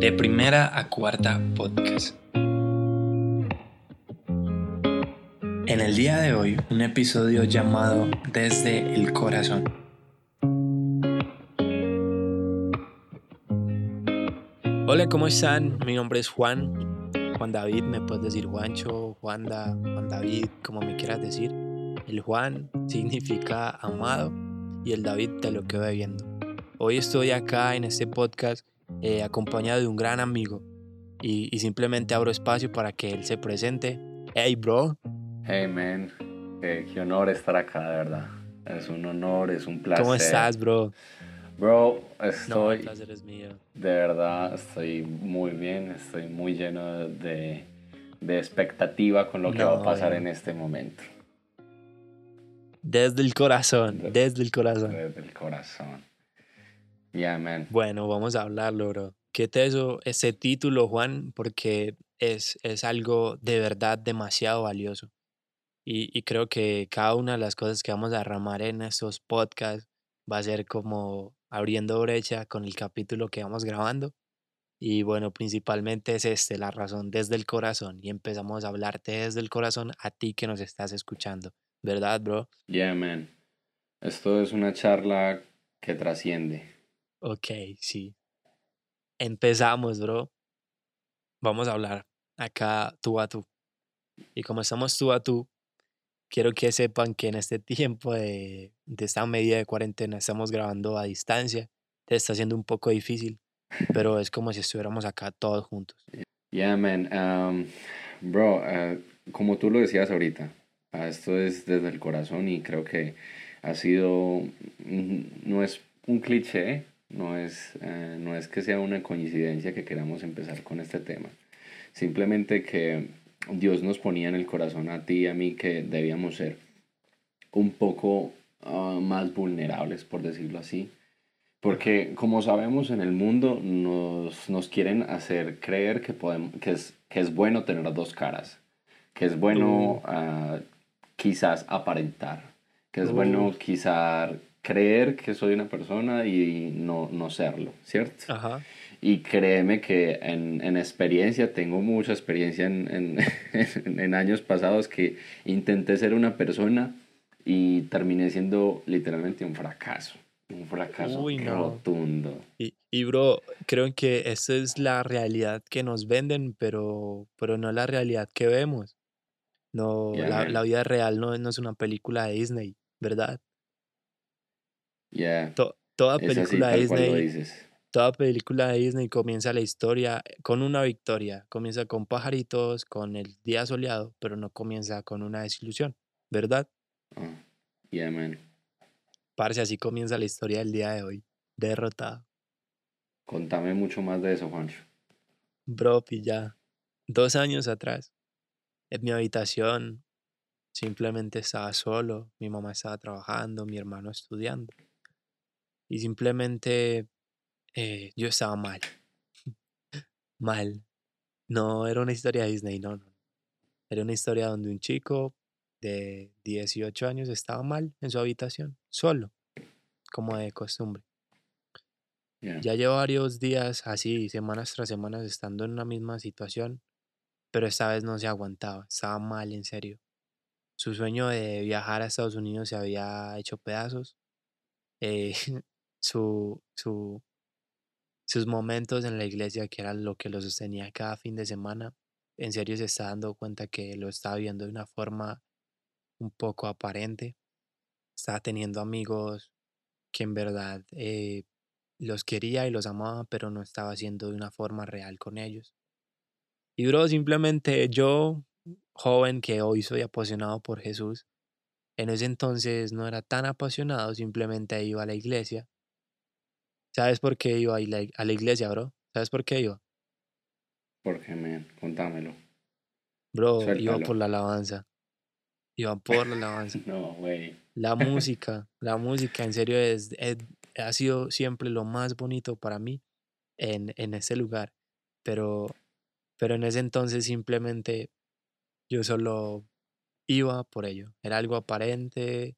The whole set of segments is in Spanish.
De primera a cuarta podcast. En el día de hoy, un episodio llamado Desde el Corazón. Hola, ¿cómo están? Mi nombre es Juan. Juan David, me puedes decir Juancho, Juanda, Juan David, como me quieras decir. El Juan significa amado y el David te lo quedo viendo. Hoy estoy acá en este podcast eh, acompañado de un gran amigo y, y, simplemente abro espacio para que él se presente. Hey, bro. Hey, man. Qué, qué honor estar acá, de verdad. Es un honor, es un placer. ¿Cómo estás, bro? Bro, estoy... No, el placer es mío. De verdad, estoy muy bien, estoy muy lleno de, de expectativa con lo que No, va a pasar eh. en este momento. Desde el corazón, De- desde el corazón. Desde el corazón. Yeah, man. Bueno, vamos a hablarlo, bro. ¿Qué te eso, ese título, Juan? Porque es, es algo de verdad demasiado valioso. Y, y creo que cada una de las cosas que vamos a derramar en estos podcasts va a ser como abriendo brecha con el capítulo que vamos grabando. Y bueno, principalmente es este, la razón, desde el corazón. Y empezamos a hablarte desde el corazón a ti que nos estás escuchando. ¿Verdad, bro? Yeah, man. Esto es una charla que trasciende. Ok, sí. Empezamos, bro. Vamos a hablar acá tú a tú. Y como estamos tú a tú, quiero que sepan que en este tiempo de, de esta medida de cuarentena estamos grabando a distancia. Te está haciendo un poco difícil, pero es como si estuviéramos acá todos juntos. Yeah, man. Um, bro, uh, como tú lo decías ahorita, uh, esto es desde el corazón y creo que ha sido, mm, no es un cliché, no es, eh, no es que sea una coincidencia que queramos empezar con este tema. Simplemente que Dios nos ponía en el corazón a ti y a mí que debíamos ser un poco ah, más vulnerables, por decirlo así. Porque como sabemos en el mundo nos, nos quieren hacer creer que, podemos, que, es, que es bueno tener dos caras, que es bueno Uh. ah, quizás aparentar, que es Uh. bueno quizás creer que soy una persona y no, no serlo, ¿cierto? Ajá. Y créeme que en, en experiencia, tengo mucha experiencia en, en, en años pasados que intenté ser una persona y terminé siendo literalmente un fracaso. Un fracaso Uy, no. rotundo. Y, y bro, creo que esta es la realidad que nos venden, pero, pero no la realidad que vemos. No, Yeah, la, la vida real no, no es una película de Disney, ¿verdad? Yeah, To- toda así película Disney, toda película de Disney comienza la historia con una victoria, comienza con pajaritos, con el día soleado, pero no comienza con una desilusión, ¿verdad? Ah, yeah, man. Parce, así comienza la historia del día de hoy, derrotado. Contame mucho más de eso, Juancho. Bro, ya dos años atrás, en mi habitación, simplemente estaba solo, mi mamá estaba trabajando, mi hermano estudiando. Y simplemente eh, yo estaba mal. mal. No era una historia de Disney, no, no. Era una historia donde un chico de 18 años estaba mal en su habitación, solo, como de costumbre. Yeah. Ya llevo varios días así, semanas tras semanas, estando en una misma situación, pero esta vez no se aguantaba, estaba mal, en serio. Su sueño de viajar a Estados Unidos se había hecho pedazos. eh, su, su, sus momentos en la iglesia, que era lo que lo sostenía cada fin de semana, en serio se está dando cuenta que lo estaba viendo de una forma un poco aparente. Estaba teniendo amigos que en verdad eh, los quería y los amaba, pero no estaba haciendo de una forma real con ellos. Y bro, simplemente yo, joven que hoy soy apasionado por Jesús, en ese entonces no era tan apasionado, simplemente iba a la iglesia. ¿Sabes por qué iba a la, iglesia, bro? ¿Sabes por qué iba? Porque, man, contámelo. Bro, iba por la alabanza. Iba por la alabanza. No, güey. La música, la música en serio es, es- ha sido siempre lo más bonito para mí en, en ese lugar. Pero, pero en ese entonces simplemente yo solo iba por ello. Era algo aparente,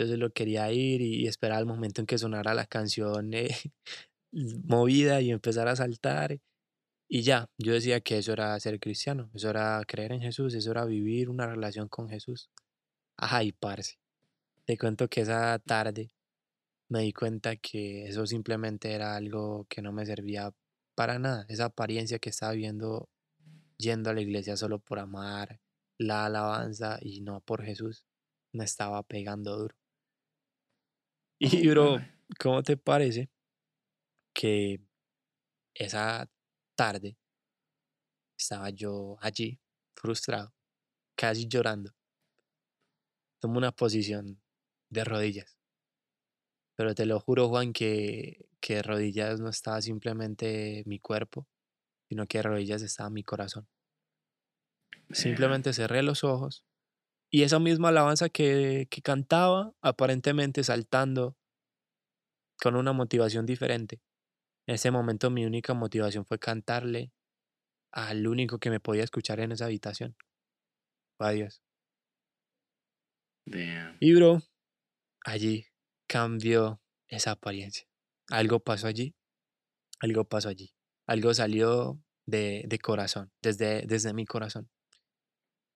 yo solo quería ir y, esperar el momento en que sonara la canción eh, movida y empezar a saltar. Y ya, yo decía que eso era ser cristiano, eso era creer en Jesús, eso era vivir una relación con Jesús. Ajá, y parce, te cuento que esa tarde me di cuenta que eso simplemente era algo que no me servía para nada. Esa apariencia que estaba viendo yendo a la iglesia solo por amar la alabanza y no por Jesús, me estaba pegando duro. Y bro, ¿cómo te parece que esa tarde estaba yo allí, frustrado, casi llorando? Tomo una posición de rodillas. Pero te lo juro, Juan, que, que rodillas no estaba simplemente mi cuerpo, sino que rodillas estaba mi corazón. Simplemente cerré los ojos y esa misma alabanza que, que cantaba, aparentemente saltando con una motivación diferente. En ese momento mi única motivación fue cantarle al único que me podía escuchar en esa habitación. Fue a Dios. Damn. Y bro, allí cambió esa apariencia. Algo pasó allí. Algo pasó allí. Algo salió de, de corazón, desde, desde mi corazón.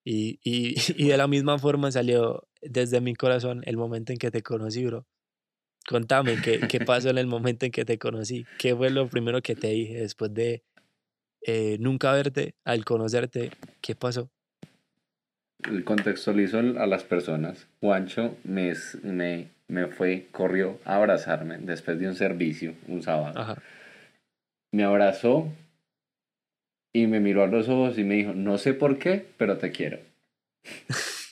Y, y, y de la misma forma salió desde mi corazón el momento en que te conocí, bro. Contame, ¿qué, ¿qué pasó en el momento en que te conocí? ¿Qué fue lo primero que te dije después de eh, nunca verte, al conocerte? ¿Qué pasó? Contextualizo a las personas. Juancho me, me, me fue, corrió a abrazarme después de un servicio, un sábado. Ajá. Me abrazó y me miró a los ojos y me dijo, no sé por qué, pero te quiero.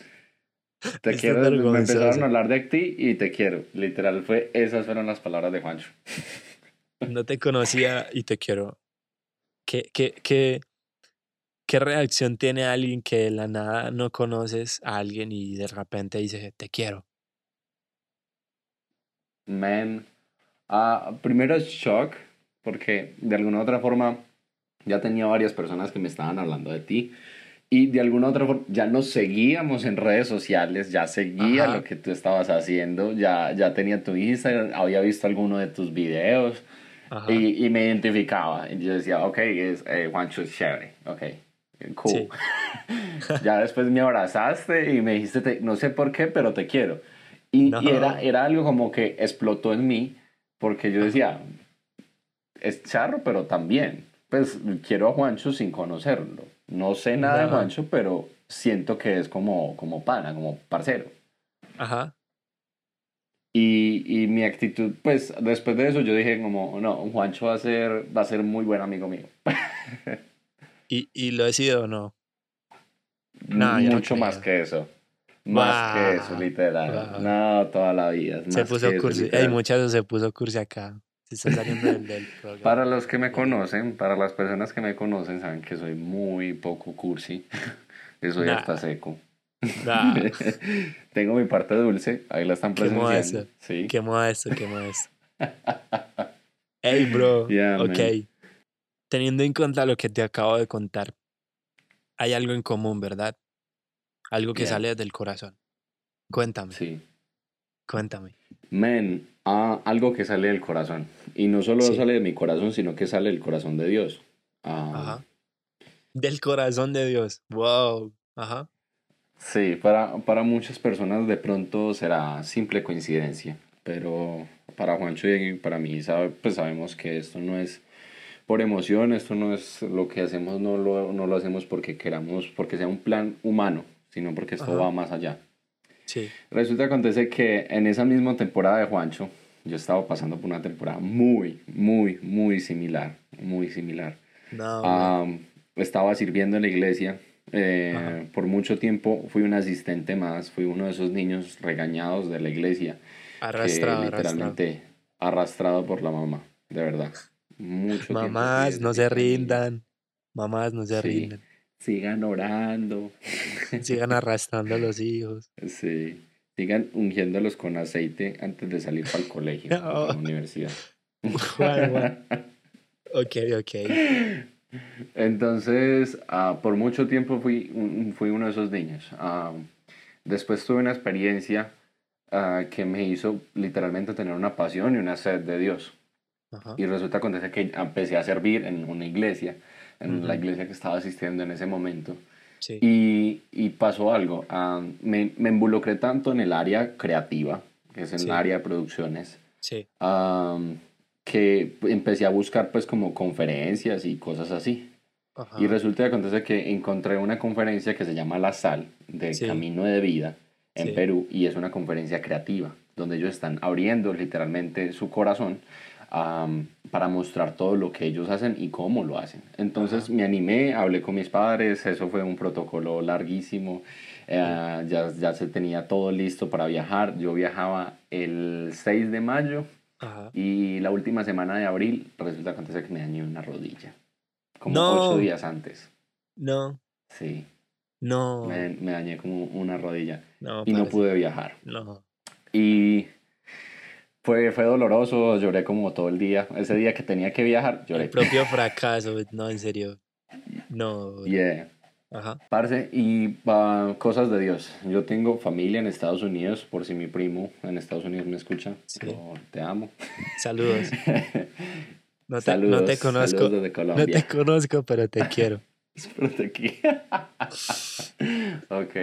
Te quiero, me empezaron a hablar de ti y te quiero. Literal fue, esas fueron las palabras de Juancho. No te conocía y te quiero. ¿Qué, qué, qué, qué reacción tiene alguien que de la nada no conoces a alguien y de repente dice, te quiero? Man, ah, primero es shock, porque de alguna u otra forma ya tenía varias personas que me estaban hablando de ti. Y de alguna u otra forma ya nos seguíamos en redes sociales, ya seguía Ajá. lo que tú estabas haciendo, ya, ya tenía tu Instagram, había visto alguno de tus videos y, y me identificaba. Y yo decía, ok, es eh, Juancho es chévere, ok, cool. Sí. ya después me abrazaste y me dijiste, te- no sé por qué, pero te quiero. Y, No. y era, era algo como que explotó en mí, porque yo decía, es charro, pero también, pues quiero a Juancho sin conocerlo. No sé nada de Ajá. Juancho, pero siento que es como, como pana, como parcero. Ajá. Y, y mi actitud, pues después de eso yo dije como, no, Juancho va a ser, va a ser muy buen amigo mío. ¿Y, y lo he sido o no? No, yo no Mucho más que eso. Más que eso, literal. No, toda la vida. Se más puso que eso, cursi. Ey, literal. muchachos, se puso cursi acá. Se está saliendo del, del programa. Para los que me conocen, para las personas que me conocen, saben que soy muy poco cursi. Que soy Nah. hasta seco. Nah, Tengo mi parte dulce, ahí la están Qué presenciando. modesto. Sí. qué modesto, qué modesto. Ey, bro. Yeah, man. ok. Teniendo en cuenta lo que te acabo de contar, hay algo en común, ¿verdad? Algo que Yeah. sale del corazón. Cuéntame, Sí. cuéntame. Men, ah, algo que sale del corazón. Y no solo Sí. sale de mi corazón, sino que sale del corazón de Dios. Ah, Ajá. Del corazón de Dios. Wow. Ajá. Sí, para, para muchas personas de pronto será simple coincidencia, pero para Juancho y para mí sabe, pues sabemos que esto no es por emoción, esto no es lo que hacemos, no lo, no lo hacemos porque queramos, porque sea un plan humano, sino porque esto Ajá. va más allá. Sí. Resulta que acontece que en esa misma temporada de Juancho, yo estaba pasando por una temporada muy, muy, muy similar, muy similar. No, Ah, estaba sirviendo en la iglesia. eh, por mucho tiempo fui un asistente más, fui uno de esos niños regañados de la iglesia arrastrado, que arrastrado. literalmente arrastrado por la mamá, de verdad. Mucho Mamás, no se rindan. Mamás, no se Sí. rindan. Sigan orando. Sigan arrastrando a los hijos. Sí. Sigan ungiéndolos con aceite antes de salir para el colegio, o para la universidad. Guau, guau. Ok, ok. Entonces, ah, por mucho tiempo fui, un- fui uno de esos niños. Ah, después tuve una experiencia ah, que me hizo literalmente tener una pasión y una sed de Dios. Y resulta acontece que empecé a servir en una iglesia en la Ujú. iglesia que estaba asistiendo en ese momento. Sí. Y, y pasó algo. ah, me, me involucré tanto en el área creativa, que es en Sí. el área de producciones, Sí. ah, que empecé a buscar pues como conferencias y cosas así. Ajá. Y resulta que acontece que encontré una conferencia que se llama La Sal, de. Camino de Vida, en. Perú, y es una conferencia creativa, donde ellos están abriendo literalmente su corazón am, para mostrar todo lo que ellos hacen y cómo lo hacen. Entonces Ajá. me animé, hablé con mis padres, eso fue un protocolo larguísimo, eh, ya, ya se tenía todo listo para viajar. Yo viajaba el 6 de mayo Ajá. y la última semana de abril resulta que acontece que me dañé una rodilla, como No. ocho días antes. No. Sí, No. me, me dañé como una rodilla No. y no parce. pude viajar. No. Y fue, fue doloroso, lloré como todo el día. Ese día que tenía que viajar, lloré. El propio fracaso. No, en serio. No. Yeah. Ajá. Parce, y ah, cosas de Dios. Yo tengo familia en Estados Unidos, por si mi primo en Estados Unidos me escucha. Sí. Yo te amo. Saludos. No te, saludos, no te conozco. No te conozco, pero te quiero. Espero te aquí. ok.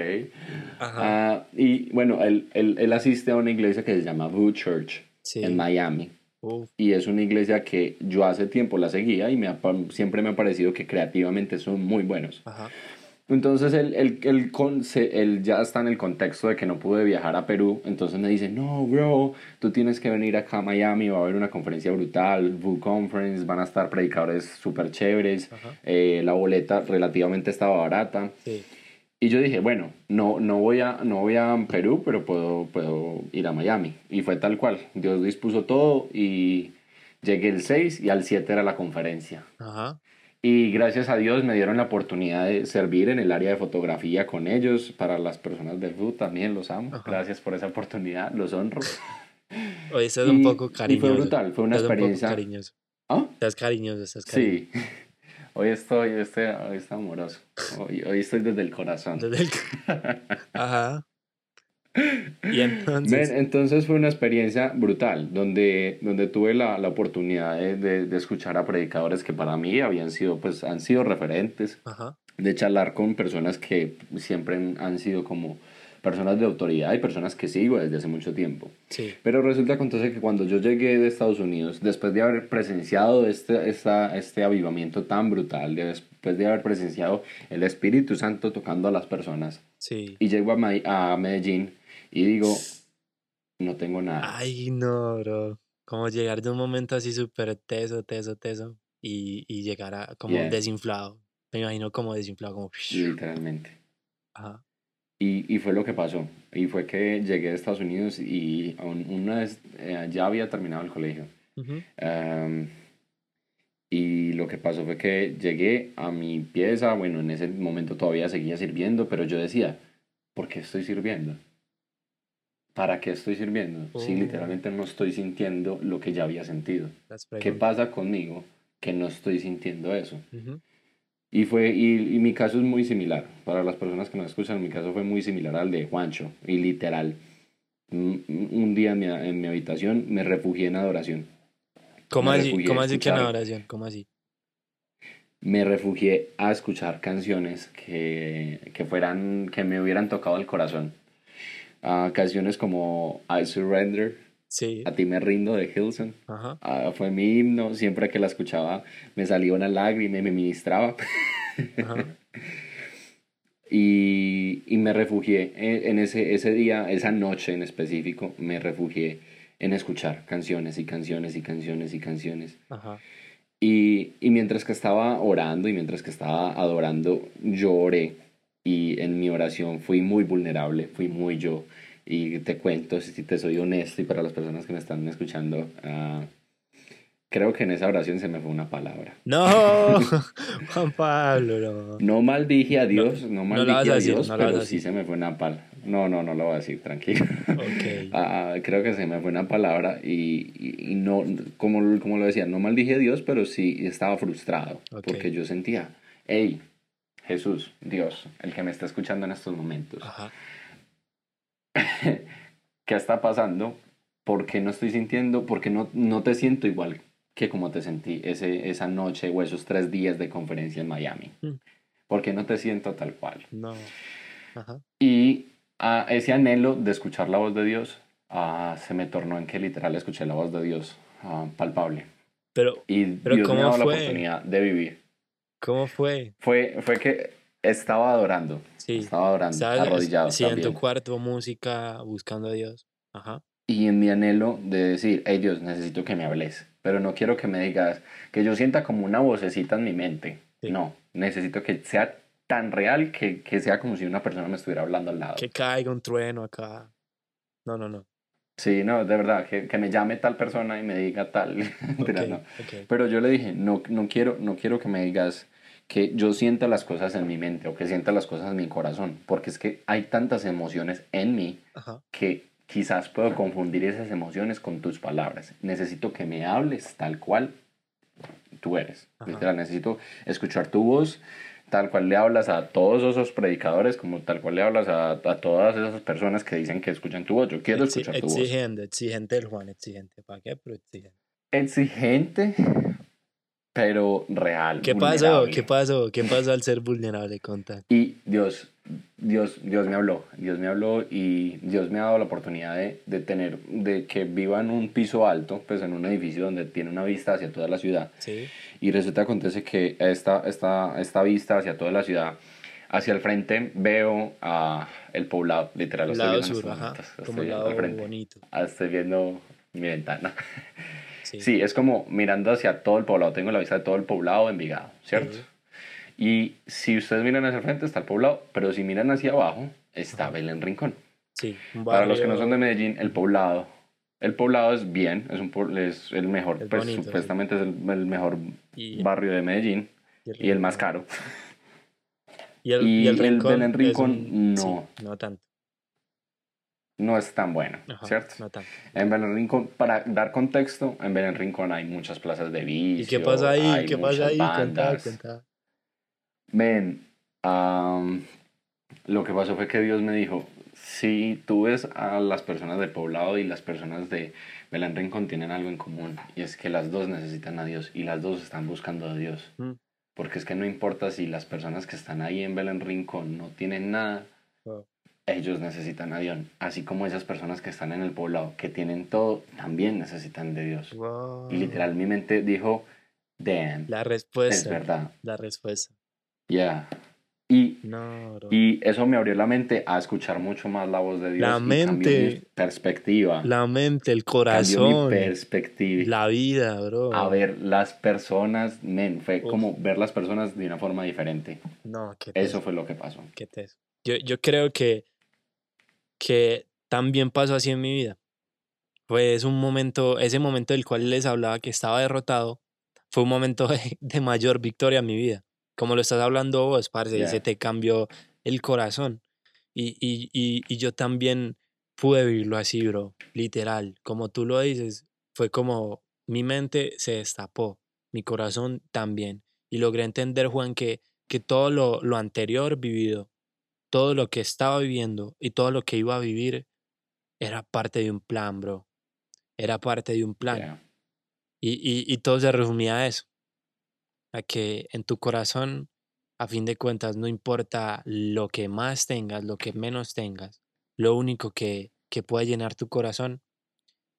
Ajá. Ah, y bueno, él, él, él asiste a una iglesia que se llama Vue Church Sí. en Miami. Y es una iglesia que yo hace tiempo la seguía y me ha siempre me ha parecido que creativamente son muy buenos. ajá. Entonces él, él, él, con- se- él ya está en el contexto de que no pude viajar a Perú. Entonces me dice, no, bro, tú tienes que venir acá a Miami, va a haber una conferencia brutal, Vue Conference, van a estar predicadores súper chéveres, eh, la boleta relativamente estaba barata. Sí. Y yo dije, bueno, no, no, voy a, no voy a Perú, pero puedo, puedo ir a Miami. Y fue tal cual. Dios dispuso todo y llegué el 6 y al 7 era la conferencia. Ajá. Y gracias a Dios me dieron la oportunidad de servir en el área de fotografía con ellos. Para las personas de FU también los amo. Ajá. Gracias por esa oportunidad, los honro. Oye, estás Y- un poco y fue cariñoso. brutal, fue una Estás un poco experiencia- cariñoso. ¿Ah? Estás cariñoso, estás cariñoso. Sí. Hoy estoy, hoy estoy, hoy estoy amoroso. Hoy, hoy estoy desde el corazón. Desde el- Ajá. Y entonces. Ven, entonces fue una experiencia brutal, donde, donde tuve la, la oportunidad de, de- de escuchar a predicadores que para mí habían sido, pues, han sido referentes, Ajá. de charlar con personas que siempre han sido como personas de autoridad y personas que sigo desde hace mucho tiempo. Sí. Pero resulta entonces que cuando yo llegué de Estados Unidos, después de haber presenciado este, esta, este avivamiento tan brutal, de- después de haber presenciado el Espíritu Santo tocando a las personas, Sí. y llego a, a Medellín y digo, no tengo nada. Ay, no, bro. Como llegar de un momento así súper teso, teso, teso. Y, y llegar a como Yeah. desinflado. Me imagino como desinflado, como. Literalmente. Ajá. Y, y fue lo que pasó. Y fue que llegué a Estados Unidos y aún una vez eh, ya había terminado el colegio. Ujú. Am, y lo que pasó fue que llegué a mi pieza, bueno, en ese momento todavía seguía sirviendo, pero yo decía, ¿por qué estoy sirviendo? ¿Para qué estoy sirviendo? Si Oh. literalmente no estoy sintiendo lo que ya había sentido. ¿Qué pasa conmigo que no estoy sintiendo eso? Ujú. Y, fue, y, y mi caso es muy similar. Para las personas que nos escuchan, mi caso fue muy similar al de Juancho. Y literal, un, día en mi, en mi habitación me refugié en adoración. ¿Cómo Me así? ¿Cómo así que en escuchar. oración? ¿Cómo así? Me refugié a escuchar canciones que, que, fueran, que me hubieran tocado el corazón. Ah, canciones como I Surrender, Sí. A ti me rindo de Hilson. Ajá. Ah, fue mi himno. Siempre que la escuchaba me salía una lágrima y me ministraba. Ajá. Y, y me refugié en, ese, ese día, esa noche en específico, me refugié en escuchar canciones y canciones y canciones y canciones. Ajá. Y, y mientras que estaba orando y mientras que estaba adorando, yo oré. Y en mi oración fui muy vulnerable, fui muy yo. Y te cuento, si te soy honesto y para las personas que me están escuchando, ah, creo que en esa oración se me fue una palabra. No, Juan Pablo, no. No maldije a Dios, no, no maldije vas a a decir, Dios, no pero a sí se me fue una palabra. No, no, no lo voy a decir, tranquilo. Ok. Ah, creo que se me fue una palabra y, y- y no, como, como lo decía, no maldije a Dios, pero sí estaba frustrado Ok. porque yo sentía, hey, Jesús, Dios, el que me está escuchando en estos momentos, Ajá. ¿qué está pasando? ¿Por qué no estoy sintiendo? ¿Por qué no, no te siento igual que como te sentí ese, esa noche o esos tres días de conferencia en Miami. Mm. Porque no te siento tal cual. No. Ajá. Y ah, ese anhelo de escuchar la voz de Dios ah, se me tornó en que literal escuché la voz de Dios ah, palpable. Pero, Y Pero Dios me ¿cómo dado la fue? oportunidad de vivir. ¿cómo fue? Fue, fue que estaba adorando. Sí. Estaba adorando, arrodillado. Sí, en tu cuarto, música, buscando a Dios. Ajá. Y en mi anhelo de decir, hey Dios, necesito que me hables, pero no quiero que me digas, que yo sienta como una vocecita en mi mente. Sí. No, necesito que sea tan real que, que sea como si una persona me estuviera hablando al lado. Que caiga un trueno acá. No, no, no. Sí, no, de verdad, que, que me llame tal persona y me diga tal. Mentira, Ok, no. Pero yo le dije, no, no, quiero, no quiero que me digas que yo sienta las cosas en mi mente o que sienta las cosas en mi corazón, porque es que hay tantas emociones en mí Ajá. que quizás puedo confundir esas emociones con tus palabras. Necesito que me hables tal cual tú eres. Literal, necesito escuchar tu voz tal cual le hablas a todos esos predicadores, como tal cual le hablas a, a todas esas personas que dicen que escuchan tu voz. Yo quiero Exi- escuchar tu voz. exigente, exigente el Juan, exigente. ¿Para qué? Pero exigente. Exigente, pero real. ¿Qué pasó? vulnerable. ¿Qué pasó? ¿Qué pasó al ser vulnerable? Conta. Y Dios, Dios, Dios me habló, Dios me habló y Dios me ha dado la oportunidad de, de tener, de que viva en un piso alto, pues en un edificio donde tiene una vista hacia toda la ciudad. Sí. Y resulta acontece que esta, esta, esta vista hacia toda la ciudad, hacia el frente veo a el poblado, literal, estoy lado viendo sur, ajá. Como el lado bonito. Ah, Estoy viendo mi ventana. Sí. Sí, es como mirando hacia todo el poblado. Tengo la vista de todo el poblado de Envigado, ¿cierto? Y si ustedes miran hacia el frente está el poblado, pero si miran hacia abajo está Ajá. Belén Rincón. Sí. Para los que no son de Medellín, el poblado, el poblado es bien, es, un, es el mejor, Es pues bonito, sí. supuestamente es el, el mejor y, barrio de Medellín y el más caro. Y el, y rincón. Belén Rincón, un- sí, no. no tanto. No es tan bueno, Ajá, ¿cierto? No tanto. En Belén Rincón, para dar contexto, en Belén Rincón hay muchas plazas de vicio. ¿Y qué pasa ahí? hay ¿Qué pasa ahí? Bandas. contá. Ven, am, lo que pasó fue que Dios me dijo, si tú ves a las personas del poblado y las personas de Belén Rincón tienen algo en común, y es que las dos necesitan a Dios y las dos están buscando a Dios. Mm. Porque es que no importa si las personas que están ahí en Belén Rincón no tienen nada, Wow. Ellos necesitan a Dios. Así como esas personas que están en el poblado, que tienen todo, también necesitan de Dios. Wow. Y literal mi mente dijo, damn, La es respuesta. verdad. La respuesta. Ya. Y No. Y eso me abrió la mente a escuchar mucho más la voz de Dios. La y mente. mi perspectiva. La mente, el cambió mi corazón. perspectiva. La vida, bro. A ver las personas, men, fue Uf. como ver las personas de una forma diferente. No, qué Eso fue lo que pasó. qué teso. Yo, yo creo que, que también pasó así en mi vida. Pues un momento, ese momento del cual les hablaba que estaba derrotado, fue un momento de, de mayor victoria en mi vida. Como lo estás hablando vos, parce, y Ya. se te cambió el corazón. Y, y, y, y yo también pude vivirlo así, bro. Literal. Como tú lo dices, fue como mi mente se destapó, mi corazón también. Y logré entender, Juan, que, que todo lo, lo anterior vivido, todo lo que estaba viviendo y todo lo que iba a vivir era parte de un plan, bro. Era parte de un plan. Y, y, y todo se resumía a eso. A que en tu corazón, a fin de cuentas, no importa lo que más tengas, lo que menos tengas, lo único que, que puede llenar tu corazón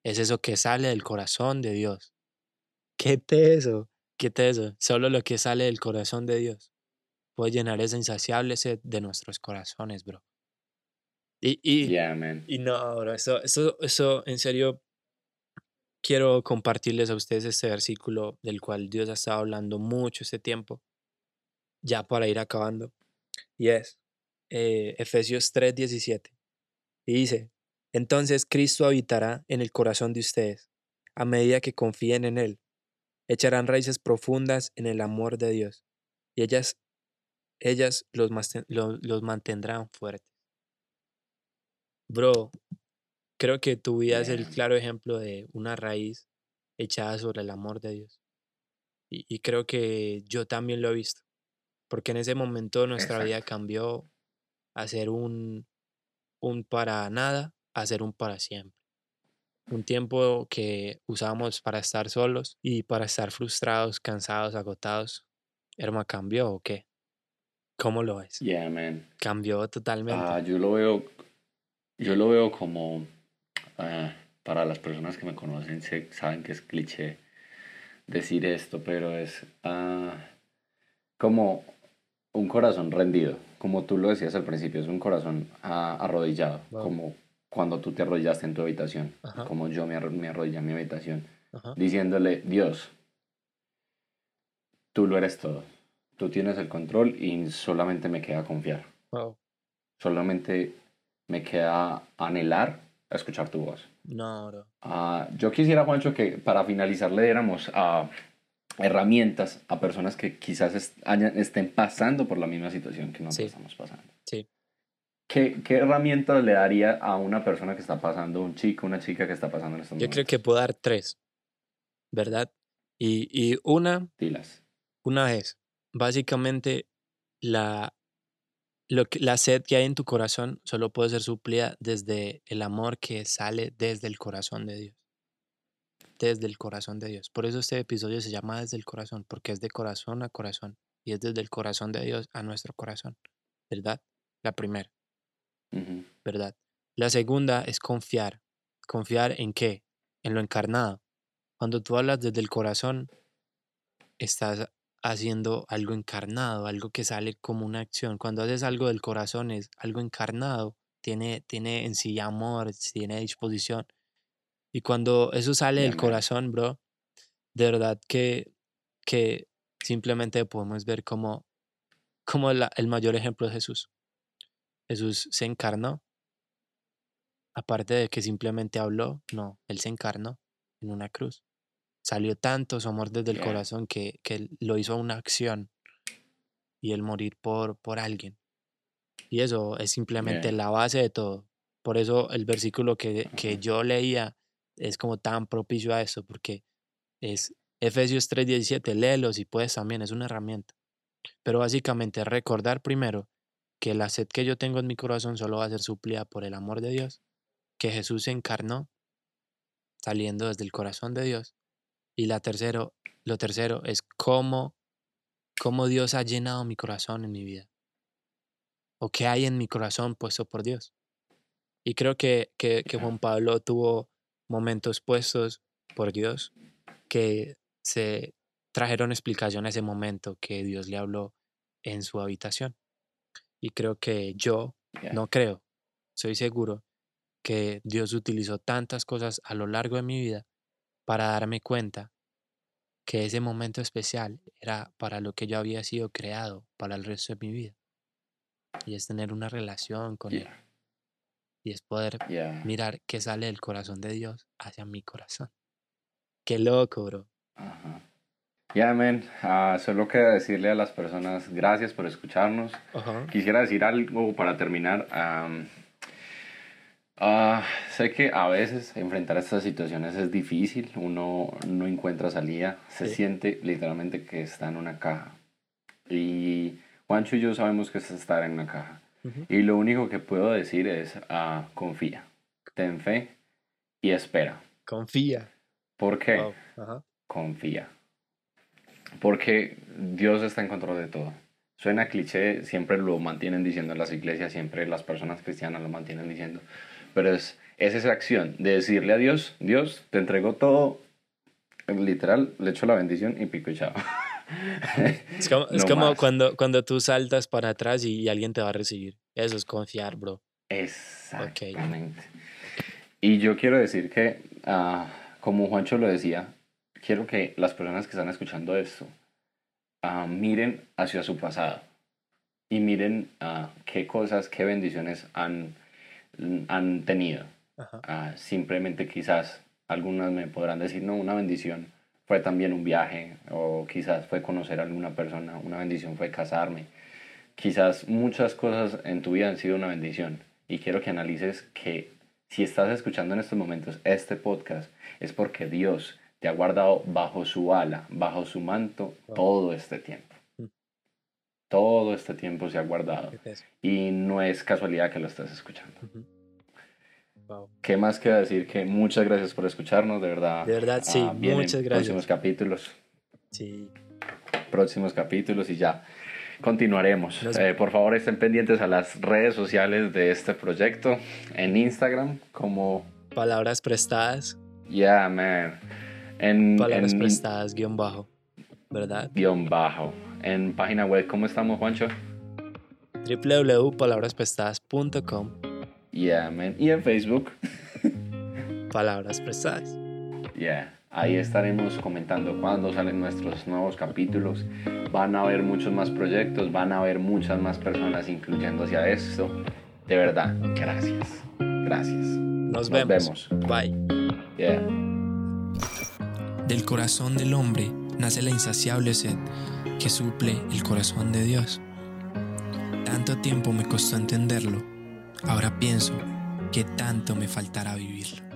es eso que sale del corazón de Dios. ¿Qué teso? ¿Qué teso? Solo lo que sale del corazón de Dios puede llenar esa insaciable sed de nuestros corazones, bro. Y, y, Yeah, man. y no, bro, eso, eso, eso, en serio, quiero compartirles a ustedes este versículo del cual Dios ha estado hablando mucho este tiempo, ya para ir acabando. Y es eh, Efesios 3:17. Y dice, entonces Cristo habitará en el corazón de ustedes, a medida que confíen en Él. Echarán raíces profundas en el amor de Dios, y ellas, ellas los, masten- lo- los mantendrán fuertes. Bro, creo que tu vida es el claro ejemplo de una raíz echada sobre el amor de Dios. Y, y creo que yo también lo he visto, porque en ese momento nuestra vida cambió a ser un, un para nada a ser un para siempre. un tiempo que usamos para estar solos y para estar frustrados, cansados, agotados, Herma, ¿cambió o qué? ¿Cómo lo ves? Yeah, man. Cambió totalmente. Ah, yo lo veo, yo lo veo como, ah, para las personas que me conocen, se, saben que es cliché decir esto, pero es ah, como un corazón rendido, como tú lo decías al principio, es un corazón arrodillado, Wow. como cuando tú te arrodillaste en tu habitación, Ajá. como yo me, arro- me arrodillé en mi habitación, Ajá. diciéndole, Dios, tú lo eres todo, tú tienes el control y solamente me queda confiar, Wow. solamente me queda anhelar a escuchar tu voz. No, bro. Ah, yo quisiera, Juancho, que para finalizar le diéramos ah, herramientas a personas que quizás est- hayan- estén pasando por la misma situación que nosotros Sí. estamos pasando. Sí. ¿Qué, ¿Qué herramientas le daría a una persona que está pasando, un chico, una chica que está pasando en estos Yo creo momentos? que puedo dar tres, ¿verdad? Y, y una, Dilas. una es, básicamente, la, lo que, la sed que hay en tu corazón solo puede ser suplida desde el amor que sale desde el corazón de Dios. Desde el corazón de Dios. Por eso este episodio se llama Desde el corazón, porque es de corazón a corazón. Y es desde el corazón de Dios a nuestro corazón. ¿Verdad? La primera. ¿verdad? La segunda es confiar. ¿Confiar en qué? En lo encarnado. Cuando tú hablas desde el corazón, estás haciendo algo encarnado, algo que sale como una acción. Cuando haces algo del corazón es algo encarnado, tiene, tiene en sí amor, tiene disposición. Y cuando eso sale del corazón, bro, de verdad que, que simplemente podemos ver como, como la- el mayor ejemplo es Jesús. Jesús se encarnó aparte de que simplemente habló, no, él se encarnó en una cruz. Salió tanto su amor desde el Yeah. corazón que, que lo hizo una acción y el morir por, por alguien. Y eso es simplemente Yeah. la base de todo. Por eso el versículo que, que yo leía es como tan propicio a eso, porque es Efesios 3:17, léelo si puedes también, es una herramienta. Pero básicamente recordar primero que la sed que yo tengo en mi corazón solo va a ser suplida por el amor de Dios, que Jesús se encarnó saliendo desde el corazón de Dios. Y la tercero, lo tercero es cómo, cómo Dios ha llenado mi corazón en mi vida. O qué hay en mi corazón puesto por Dios. Y creo que, que, que. Juan Pablo tuvo momentos puestos por Dios que se trajeron explicación a ese momento que Dios le habló en su habitación. Y creo que yo, no creo, soy seguro que Dios utilizó tantas cosas a lo largo de mi vida para darme cuenta que ese momento especial era para lo que yo había sido creado para el resto de mi vida. Y es tener una relación con Él. Yeah. Y es poder Yeah. mirar qué sale del corazón de Dios hacia mi corazón. Qué loco, bro. Ya, men, ah, solo queda decirle a las personas gracias por escucharnos. Ajá. Quisiera decir algo para terminar. am, ah, sé que a veces enfrentar estas situaciones es difícil, uno no encuentra salida, se Sí. siente literalmente que está en una caja. Y Juancho y yo sabemos que es estar en una caja. Ujú. Y lo único que puedo decir es ah, confía, ten fe y espera. Confía. ¿Por qué? Wow. Confía. Porque Dios está en control de todo. Suena cliché, siempre lo mantienen diciendo en las iglesias, siempre las personas cristianas lo mantienen diciendo. Pero es, es esa acción de decirle a Dios, Dios, te entrego todo, literal, le echo la bendición y pico y chao. Es como, es No como más. cuando, cuando tú saltas para atrás y, y alguien te va a recibir. Eso es confiar, bro. Exactamente. Y yo quiero decir que, ah, como Juancho lo decía, quiero que las personas que están escuchando esto ah, miren hacia su pasado y miren ah, qué cosas, qué bendiciones han, han tenido. Ah, simplemente quizás algunas me podrán decir, no, una bendición fue también un viaje o quizás fue conocer a alguna persona, una bendición fue casarme. Quizás muchas cosas en tu vida han sido una bendición y quiero que analices que si estás escuchando en estos momentos este podcast es porque Dios te ha guardado bajo su ala, bajo su manto Wow. todo este tiempo. Todo este tiempo se ha guardado y no es casualidad que lo estés escuchando. ¿Qué más queda decir? Que muchas gracias por escucharnos, de verdad. De verdad, sí, Ah, muchas gracias. Próximos capítulos, Sí, próximos capítulos y ya continuaremos. Nos- Eh, por favor, estén pendientes a las redes sociales de este proyecto. En Instagram, como palabras prestadas, Yeah, man. En, palabras en prestadas, guion bajo, ¿verdad? guion bajo. En página web, ¿cómo estamos, Juancho? www.palabrasprestadas.com, Yeah, man. Y en Facebook, palabras prestadas. yeah. Ahí estaremos comentando cuándo salen nuestros nuevos capítulos. Van a haber muchos más proyectos, van a haber muchas más personas incluyéndose a esto. De verdad, gracias. Gracias. Nos, Nos vemos. Bye. Yeah. Del corazón del hombre nace la insaciable sed que suple el corazón de Dios. Tanto tiempo me costó entenderlo, ahora pienso que tanto me faltará vivirlo.